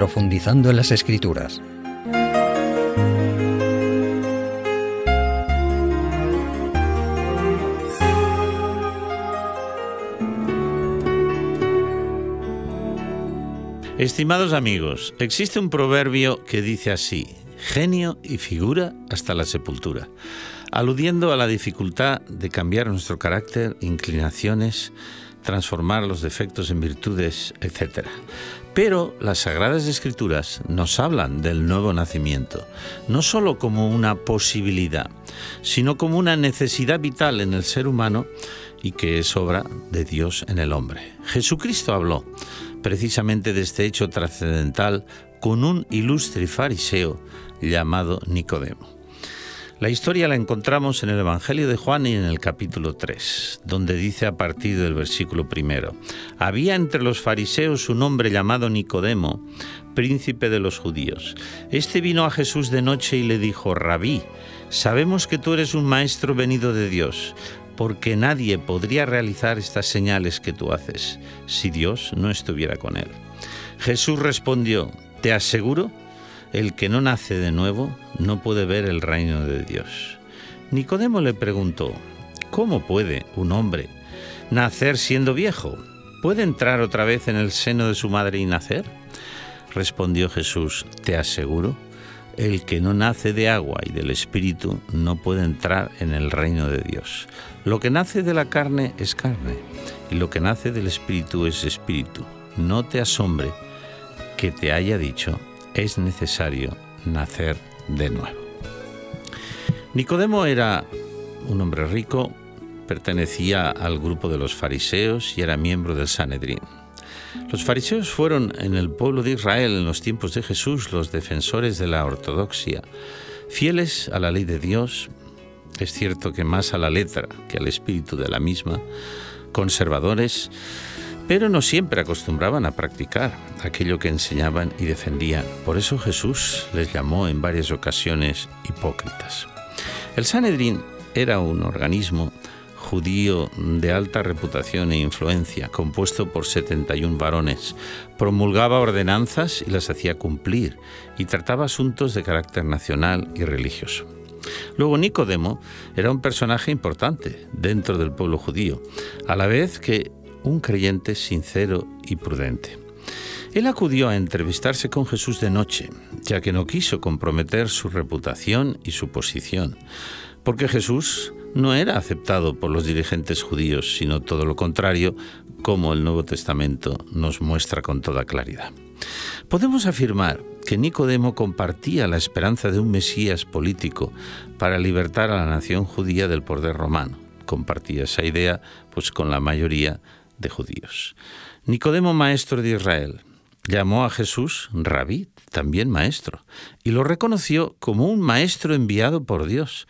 profundizando en las escrituras. Estimados amigos, existe un proverbio que dice así, genio y figura hasta la sepultura, aludiendo a la dificultad de cambiar nuestro carácter, inclinaciones, transformar los defectos en virtudes, etc. Pero las Sagradas Escrituras nos hablan del nuevo nacimiento, no sólo como una posibilidad, sino como una necesidad vital en el ser humano y que es obra de Dios en el hombre. Jesucristo habló precisamente de este hecho trascendental con un ilustre fariseo llamado Nicodemo. La historia la encontramos en el Evangelio de Juan y en el capítulo 3, donde dice a partir del versículo primero, había entre los fariseos un hombre llamado Nicodemo, príncipe de los judíos. Este vino a Jesús de noche y le dijo, Rabí, sabemos que tú eres un maestro venido de Dios, porque nadie podría realizar estas señales que tú haces si Dios no estuviera con él. Jesús respondió, te aseguro el que no nace de nuevo no puede ver el reino de Dios. Nicodemo le preguntó, ¿cómo puede un hombre nacer siendo viejo? ¿Puede entrar otra vez en el seno de su madre y nacer? Respondió Jesús, te aseguro, el que no nace de agua y del Espíritu no puede entrar en el reino de Dios. Lo que nace de la carne es carne, y lo que nace del Espíritu es Espíritu. No te asombre que te haya dicho, es necesario nacer de nuevo. Nicodemo era un hombre rico, pertenecía al grupo de los fariseos y era miembro del Sanedrín. Los fariseos fueron en el pueblo de Israel en los tiempos de Jesús los defensores de la ortodoxia, fieles a la ley de Dios, es cierto que más a la letra que al espíritu de la misma, conservadores, pero no siempre acostumbraban a practicar aquello que enseñaban y defendían. Por eso Jesús les llamó en varias ocasiones hipócritas. El Sanedrín era un organismo judío de alta reputación e influencia, compuesto por 71 varones. Promulgaba ordenanzas y las hacía cumplir y trataba asuntos de carácter nacional y religioso. Luego Nicodemo era un personaje importante dentro del pueblo judío, a la vez que un creyente sincero y prudente. Él acudió a entrevistarse con Jesús de noche, ya que no quiso comprometer su reputación y su posición, porque Jesús no era aceptado por los dirigentes judíos, sino todo lo contrario, como el Nuevo Testamento nos muestra con toda claridad. Podemos afirmar que Nicodemo compartía la esperanza de un Mesías político para libertar a la nación judía del poder romano. Compartía esa idea pues con la mayoría de judíos. Nicodemo, maestro de Israel, llamó a Jesús rabí, también maestro, y lo reconoció como un maestro enviado por Dios,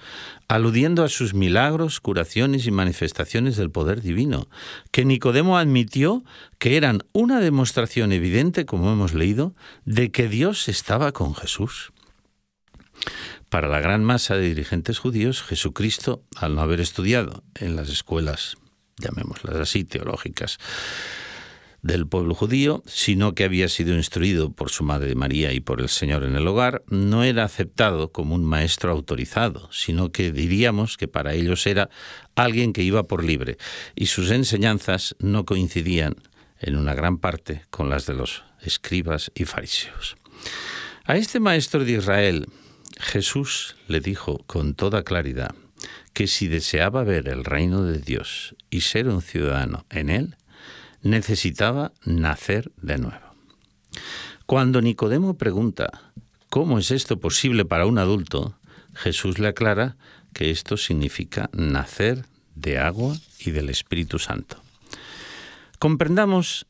aludiendo a sus milagros, curaciones y manifestaciones del poder divino, que Nicodemo admitió que eran una demostración evidente, como hemos leído, de que Dios estaba con Jesús. Para la gran masa de dirigentes judíos, Jesucristo, al no haber estudiado en las escuelas llamémoslas así, teológicas del pueblo judío, sino que había sido instruido por su madre María y por el Señor en el hogar, no era aceptado como un maestro autorizado, sino que diríamos que para ellos era alguien que iba por libre, y sus enseñanzas no coincidían en una gran parte con las de los escribas y fariseos. A este maestro de Israel, Jesús le dijo con toda claridad, que si deseaba ver el reino de Dios y ser un ciudadano en él, necesitaba nacer de nuevo. Cuando Nicodemo pregunta, ¿cómo es esto posible para un adulto? Jesús le aclara que esto significa nacer de agua y del Espíritu Santo. Comprendamos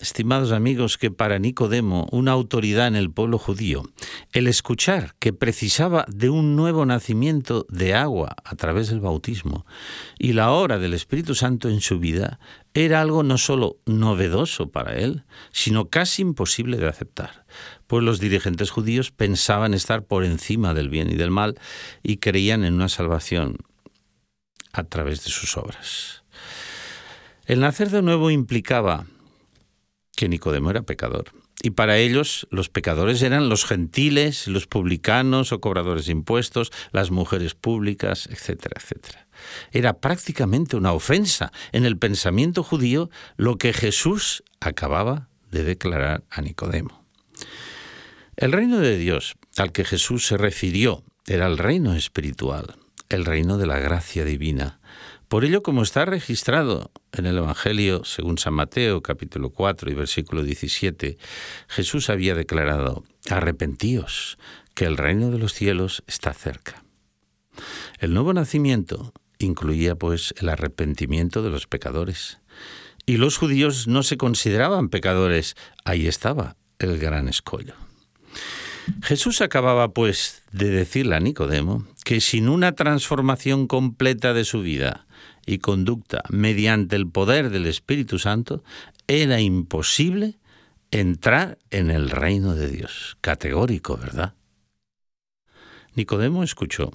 estimados amigos, que para Nicodemo, una autoridad en el pueblo judío, el escuchar que precisaba de un nuevo nacimiento de agua a través del bautismo y la hora del Espíritu Santo en su vida era algo no solo novedoso para él, sino casi imposible de aceptar, pues los dirigentes judíos pensaban estar por encima del bien y del mal y creían en una salvación a través de sus obras. El nacer de nuevo implicaba que Nicodemo era pecador Y para ellos los pecadores eran los gentiles, los publicanos o cobradores de impuestos, las mujeres públicas, etcétera, etcétera. Era prácticamente una ofensa en el pensamiento judío lo que Jesús acababa de declarar a Nicodemo. El reino de Dios al que Jesús se refirió era el reino espiritual, el reino de la gracia divina. Por ello, como está registrado en el Evangelio según San Mateo capítulo 4 y versículo 17, Jesús había declarado, arrepentíos, que el reino de los cielos está cerca. El nuevo nacimiento incluía pues el arrepentimiento de los pecadores. Y los judíos no se consideraban pecadores. Ahí estaba el gran escollo. Jesús acababa pues de decirle a Nicodemo que sin una transformación completa de su vida y conducta mediante el poder del Espíritu Santo, era imposible entrar en el reino de Dios. Categórico, ¿verdad? Nicodemo escuchó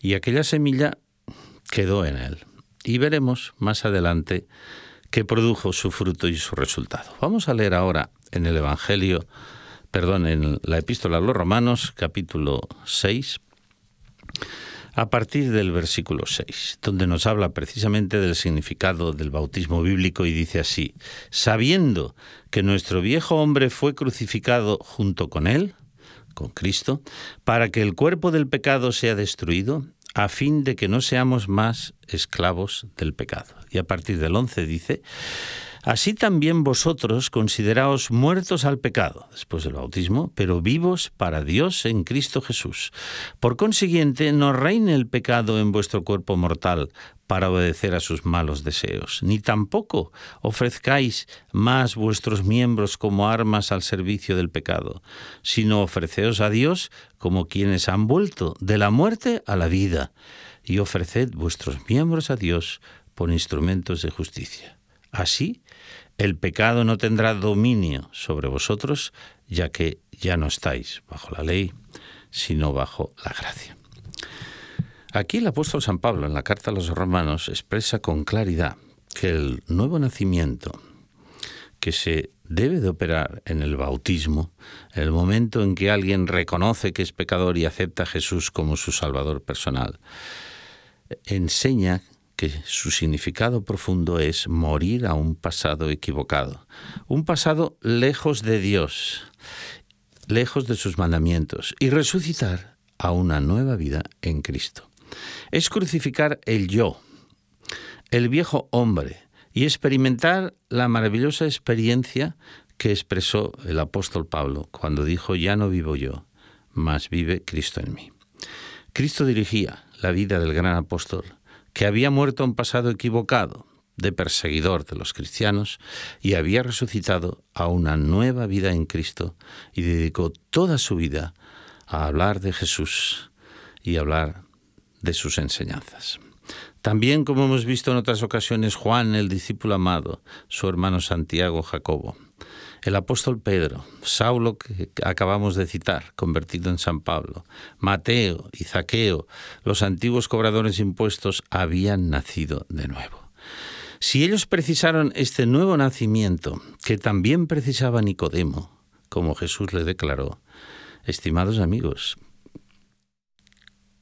y aquella semilla quedó en él. Y veremos más adelante que produjo su fruto y su resultado. Vamos a leer ahora en el Evangelio, perdón, en la epístola a los Romanos, capítulo 6, a partir del versículo 6, donde nos habla precisamente del significado del bautismo bíblico y dice así, sabiendo que nuestro viejo hombre fue crucificado junto con él, con Cristo, para que el cuerpo del pecado sea destruido, a fin de que no seamos más esclavos del pecado. Y a partir del 11 dice, Así también vosotros consideraos muertos al pecado después del bautismo, pero vivos para Dios en Cristo Jesús. Por consiguiente, no reine el pecado en vuestro cuerpo mortal para obedecer a sus malos deseos, ni tampoco ofrezcáis más vuestros miembros como armas al servicio del pecado, sino ofreceos a Dios como quienes han vuelto de la muerte a la vida, y ofreced vuestros miembros a Dios por instrumentos de justicia. Así, el pecado no tendrá dominio sobre vosotros, ya que ya no estáis bajo la ley, sino bajo la gracia. Aquí el apóstol San Pablo en la carta a los romanos expresa con claridad que el nuevo nacimiento que se debe de operar en el bautismo, en el momento en que alguien reconoce que es pecador y acepta a Jesús como su Salvador personal, enseña que su significado profundo es morir a un pasado equivocado, un pasado lejos de Dios, lejos de sus mandamientos, y resucitar a una nueva vida en Cristo. Es crucificar el yo, el viejo hombre, y experimentar la maravillosa experiencia que expresó el apóstol Pablo cuando dijo, ya no vivo yo, mas vive Cristo en mí. Cristo dirigía la vida del gran apóstol que había muerto un pasado equivocado de perseguidor de los cristianos y había resucitado a una nueva vida en Cristo y dedicó toda su vida a hablar de Jesús y hablar de sus enseñanzas. También, como hemos visto en otras ocasiones, Juan, el discípulo amado, su hermano Santiago Jacobo, el apóstol Pedro, Saulo que acabamos de citar, convertido en San Pablo, Mateo y Zaqueo, los antiguos cobradores de impuestos, habían nacido de nuevo. Si ellos precisaron este nuevo nacimiento, que también precisaba Nicodemo, como Jesús le declaró, estimados amigos,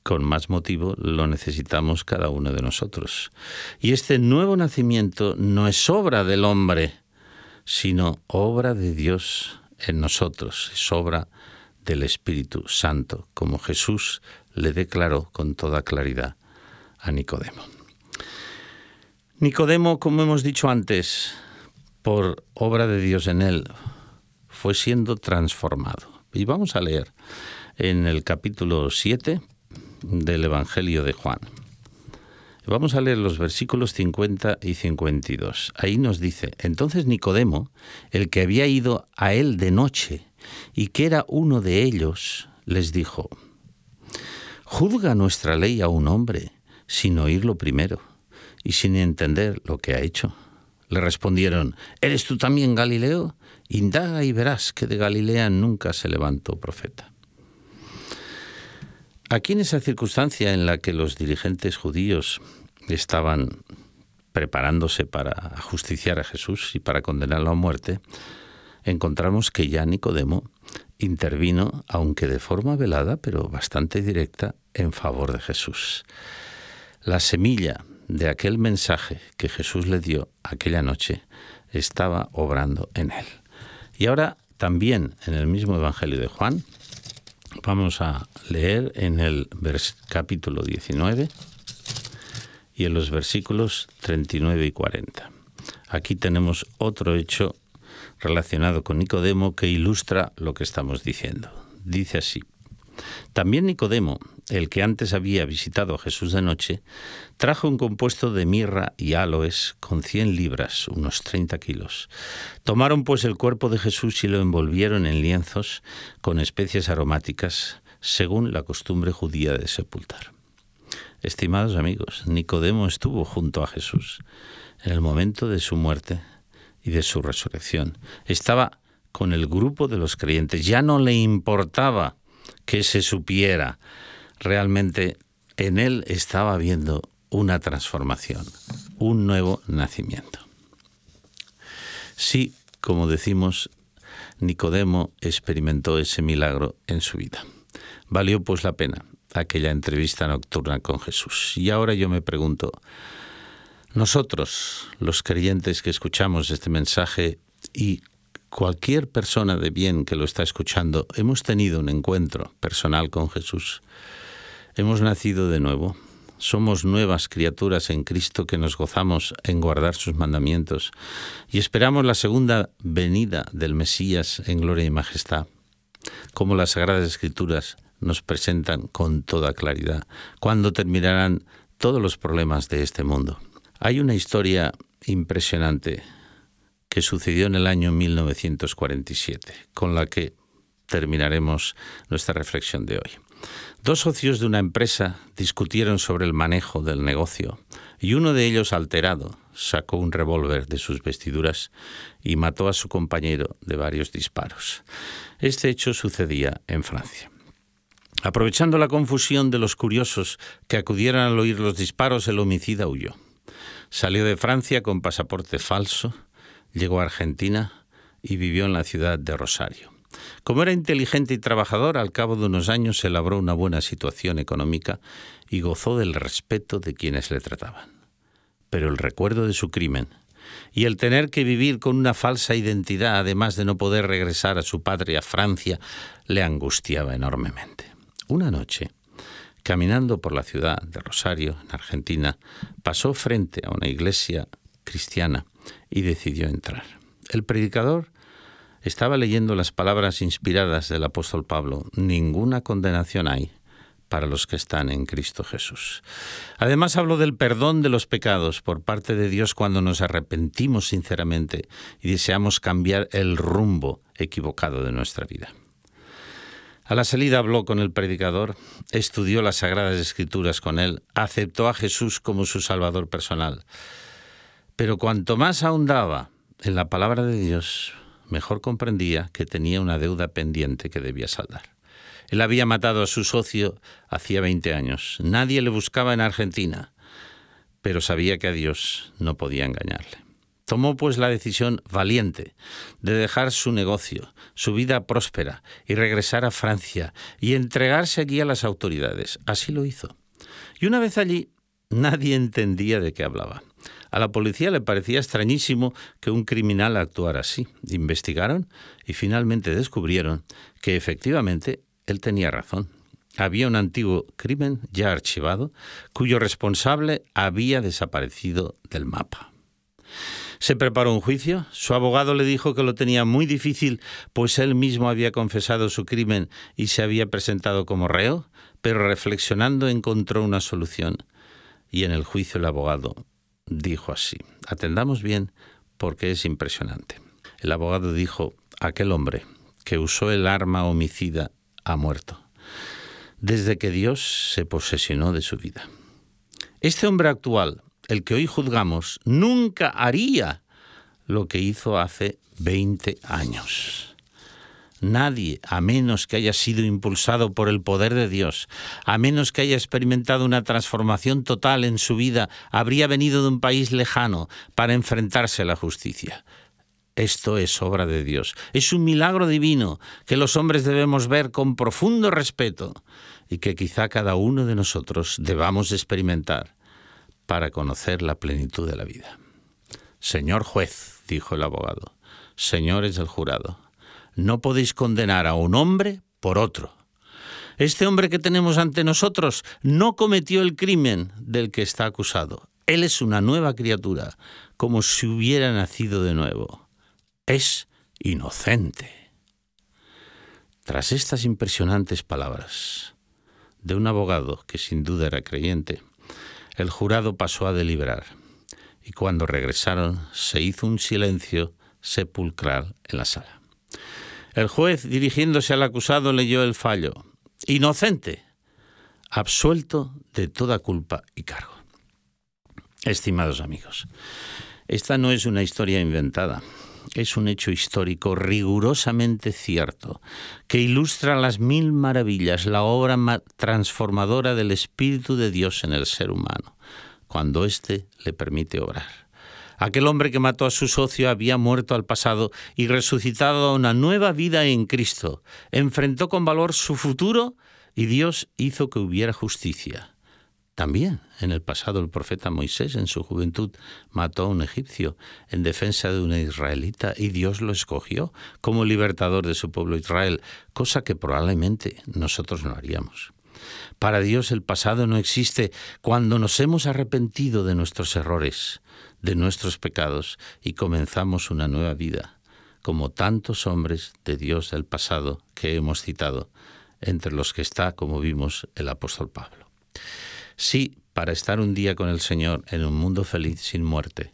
con más motivo lo necesitamos cada uno de nosotros. Y este nuevo nacimiento no es obra del hombre, sino obra de Dios en nosotros, es obra del Espíritu Santo, como Jesús le declaró con toda claridad a Nicodemo. Nicodemo, como hemos dicho antes, por obra de Dios en él, fue siendo transformado. Y vamos a leer en el capítulo 7 del Evangelio de Juan. Vamos a leer los versículos 50 y 52. Ahí nos dice, entonces Nicodemo, el que había ido a él de noche y que era uno de ellos, les dijo, ¿juzga nuestra ley a un hombre sin oírlo primero y sin entender lo que ha hecho? Le respondieron, ¿eres tú también Galileo? Indaga y verás que de Galilea nunca se levantó profeta. Aquí en esa circunstancia en la que los dirigentes judíos estaban preparándose para justiciar a Jesús y para condenarlo a muerte, encontramos que ya Nicodemo intervino, aunque de forma velada, pero bastante directa, en favor de Jesús. La semilla de aquel mensaje que Jesús le dio aquella noche estaba obrando en él. Y ahora también en el mismo Evangelio de Juan, vamos a leer en el capítulo 19 y en los versículos 39 y 40. Aquí tenemos otro hecho relacionado con Nicodemo que ilustra lo que estamos diciendo. Dice así, también Nicodemo, el que antes había visitado a Jesús de noche, trajo un compuesto de mirra y aloes con cien libras, unos treinta kilos. Tomaron pues el cuerpo de Jesús y lo envolvieron en lienzos con especies aromáticas, según la costumbre judía de sepultar. Estimados amigos, Nicodemo estuvo junto a Jesús en el momento de su muerte y de su resurrección. Estaba con el grupo de los creyentes. Ya no le importaba que se supiera. Realmente en él estaba habiendo una transformación, un nuevo nacimiento. Sí, como decimos, Nicodemo experimentó ese milagro en su vida. Valió pues la pena aquella entrevista nocturna con Jesús. Y ahora yo me pregunto, nosotros, los creyentes que escuchamos este mensaje y cualquier persona de bien que lo está escuchando, hemos tenido un encuentro personal con Jesús. Hemos nacido de nuevo. Somos nuevas criaturas en Cristo que nos gozamos en guardar sus mandamientos y esperamos la segunda venida del Mesías en gloria y majestad, como las Sagradas Escrituras nos presentan con toda claridad, cuando terminarán todos los problemas de este mundo. Hay una historia impresionante que sucedió en el año 1947, con la que terminaremos nuestra reflexión de hoy. Dos socios de una empresa discutieron sobre el manejo del negocio y uno de ellos, alterado, sacó un revólver de sus vestiduras y mató a su compañero de varios disparos. Este hecho sucedía en Francia. Aprovechando la confusión de los curiosos que acudieron al oír los disparos, el homicida huyó. Salió de Francia con pasaporte falso, llegó a Argentina y vivió en la ciudad de Rosario. Como era inteligente y trabajador, al cabo de unos años se labró una buena situación económica y gozó del respeto de quienes le trataban. Pero el recuerdo de su crimen y el tener que vivir con una falsa identidad, además de no poder regresar a su patria, Francia, le angustiaba enormemente. Una noche, Caminando por la ciudad de Rosario, en Argentina, pasó frente a una iglesia cristiana y decidió entrar. El predicador estaba leyendo las palabras inspiradas del apóstol Pablo, ninguna condenación hay para los que están en Cristo Jesús. Además habló del perdón de los pecados por parte de Dios cuando nos arrepentimos sinceramente y deseamos cambiar el rumbo equivocado de nuestra vida. A la salida habló con el predicador, estudió las Sagradas Escrituras con él, aceptó a Jesús como su Salvador personal. Pero cuanto más ahondaba en la palabra de Dios, mejor comprendía que tenía una deuda pendiente que debía saldar. Él había matado a su socio hacía 20 años. Nadie le buscaba en Argentina, pero sabía que a Dios no podía engañarle. Tomó pues la decisión valiente de dejar su negocio, su vida próspera, y regresar a Francia y entregarse allí a las autoridades. Así lo hizo. Y una vez allí, nadie entendía de qué hablaba. A la policía le parecía extrañísimo que un criminal actuara así. Investigaron y finalmente descubrieron que efectivamente él tenía razón. Había un antiguo crimen ya archivado cuyo responsable había desaparecido del mapa. Se preparó un juicio. Su abogado le dijo que lo tenía muy difícil, pues él mismo había confesado su crimen y se había presentado como reo, pero reflexionando encontró una solución. Y en el juicio el abogado dijo así, atendamos bien porque es impresionante. El abogado dijo, aquel hombre que usó el arma homicida ha muerto, desde que Dios se posesionó de su vida. Este hombre actual el que hoy juzgamos, nunca haría lo que hizo hace 20 años. Nadie, a menos que haya sido impulsado por el poder de Dios, a menos que haya experimentado una transformación total en su vida, habría venido de un país lejano para enfrentarse a la justicia. Esto es obra de Dios. Es un milagro divino que los hombres debemos ver con profundo respeto y que quizá cada uno de nosotros debamos experimentar para conocer la plenitud de la vida. Señor juez, dijo el abogado, señores del jurado, no podéis condenar a un hombre por otro. Este hombre que tenemos ante nosotros no cometió el crimen del que está acusado. Él es una nueva criatura, como si hubiera nacido de nuevo. Es inocente. Tras estas impresionantes palabras de un abogado que sin duda era creyente, el jurado pasó a deliberar y cuando regresaron se hizo un silencio sepulcral en la sala. El juez, dirigiéndose al acusado, leyó el fallo. Inocente, absuelto de toda culpa y cargo. Estimados amigos, esta no es una historia inventada, es un hecho histórico rigurosamente cierto, que ilustra las mil maravillas, la obra transformadora del Espíritu de Dios en el ser humano, cuando éste le permite obrar. Aquel hombre que mató a su socio había muerto al pasado y resucitado a una nueva vida en Cristo. Enfrentó con valor su futuro y Dios hizo que hubiera justicia. También en el pasado el profeta Moisés en su juventud mató a un egipcio en defensa de una israelita y Dios lo escogió como libertador de su pueblo Israel, cosa que probablemente nosotros no haríamos. Para Dios el pasado no existe cuando nos hemos arrepentido de nuestros errores, de nuestros pecados y comenzamos una nueva vida, como tantos hombres de Dios del pasado que hemos citado, entre los que está, como vimos, el apóstol Pablo. Sí, para estar un día con el Señor en un mundo feliz sin muerte,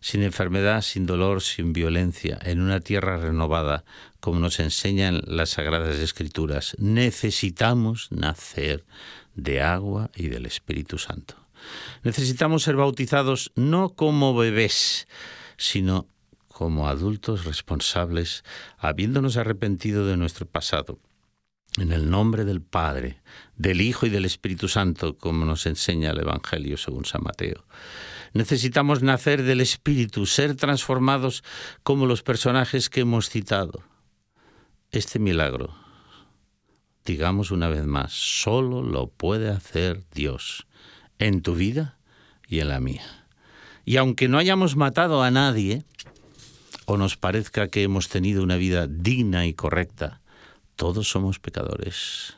sin enfermedad, sin dolor, sin violencia, en una tierra renovada, como nos enseñan las Sagradas Escrituras, necesitamos nacer de agua y del Espíritu Santo. Necesitamos ser bautizados no como bebés, sino como adultos responsables, habiéndonos arrepentido de nuestro pasado en el nombre del Padre, del Hijo y del Espíritu Santo, como nos enseña el Evangelio según San Mateo. Necesitamos nacer del Espíritu, ser transformados como los personajes que hemos citado. Este milagro, digamos una vez más, solo lo puede hacer Dios en tu vida y en la mía. Y aunque no hayamos matado a nadie, o nos parezca que hemos tenido una vida digna y correcta, todos somos pecadores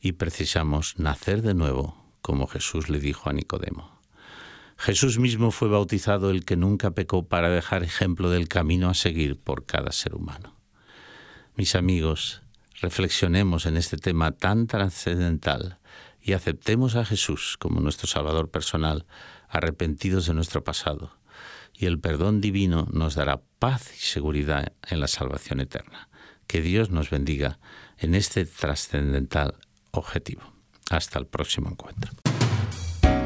y precisamos nacer de nuevo, como Jesús le dijo a Nicodemo. Jesús mismo fue bautizado el que nunca pecó para dejar ejemplo del camino a seguir por cada ser humano. Mis amigos, reflexionemos en este tema tan trascendental y aceptemos a Jesús como nuestro Salvador personal, arrepentidos de nuestro pasado, y el perdón divino nos dará paz y seguridad en la salvación eterna. Que Dios nos bendiga en este trascendental objetivo. Hasta el próximo encuentro.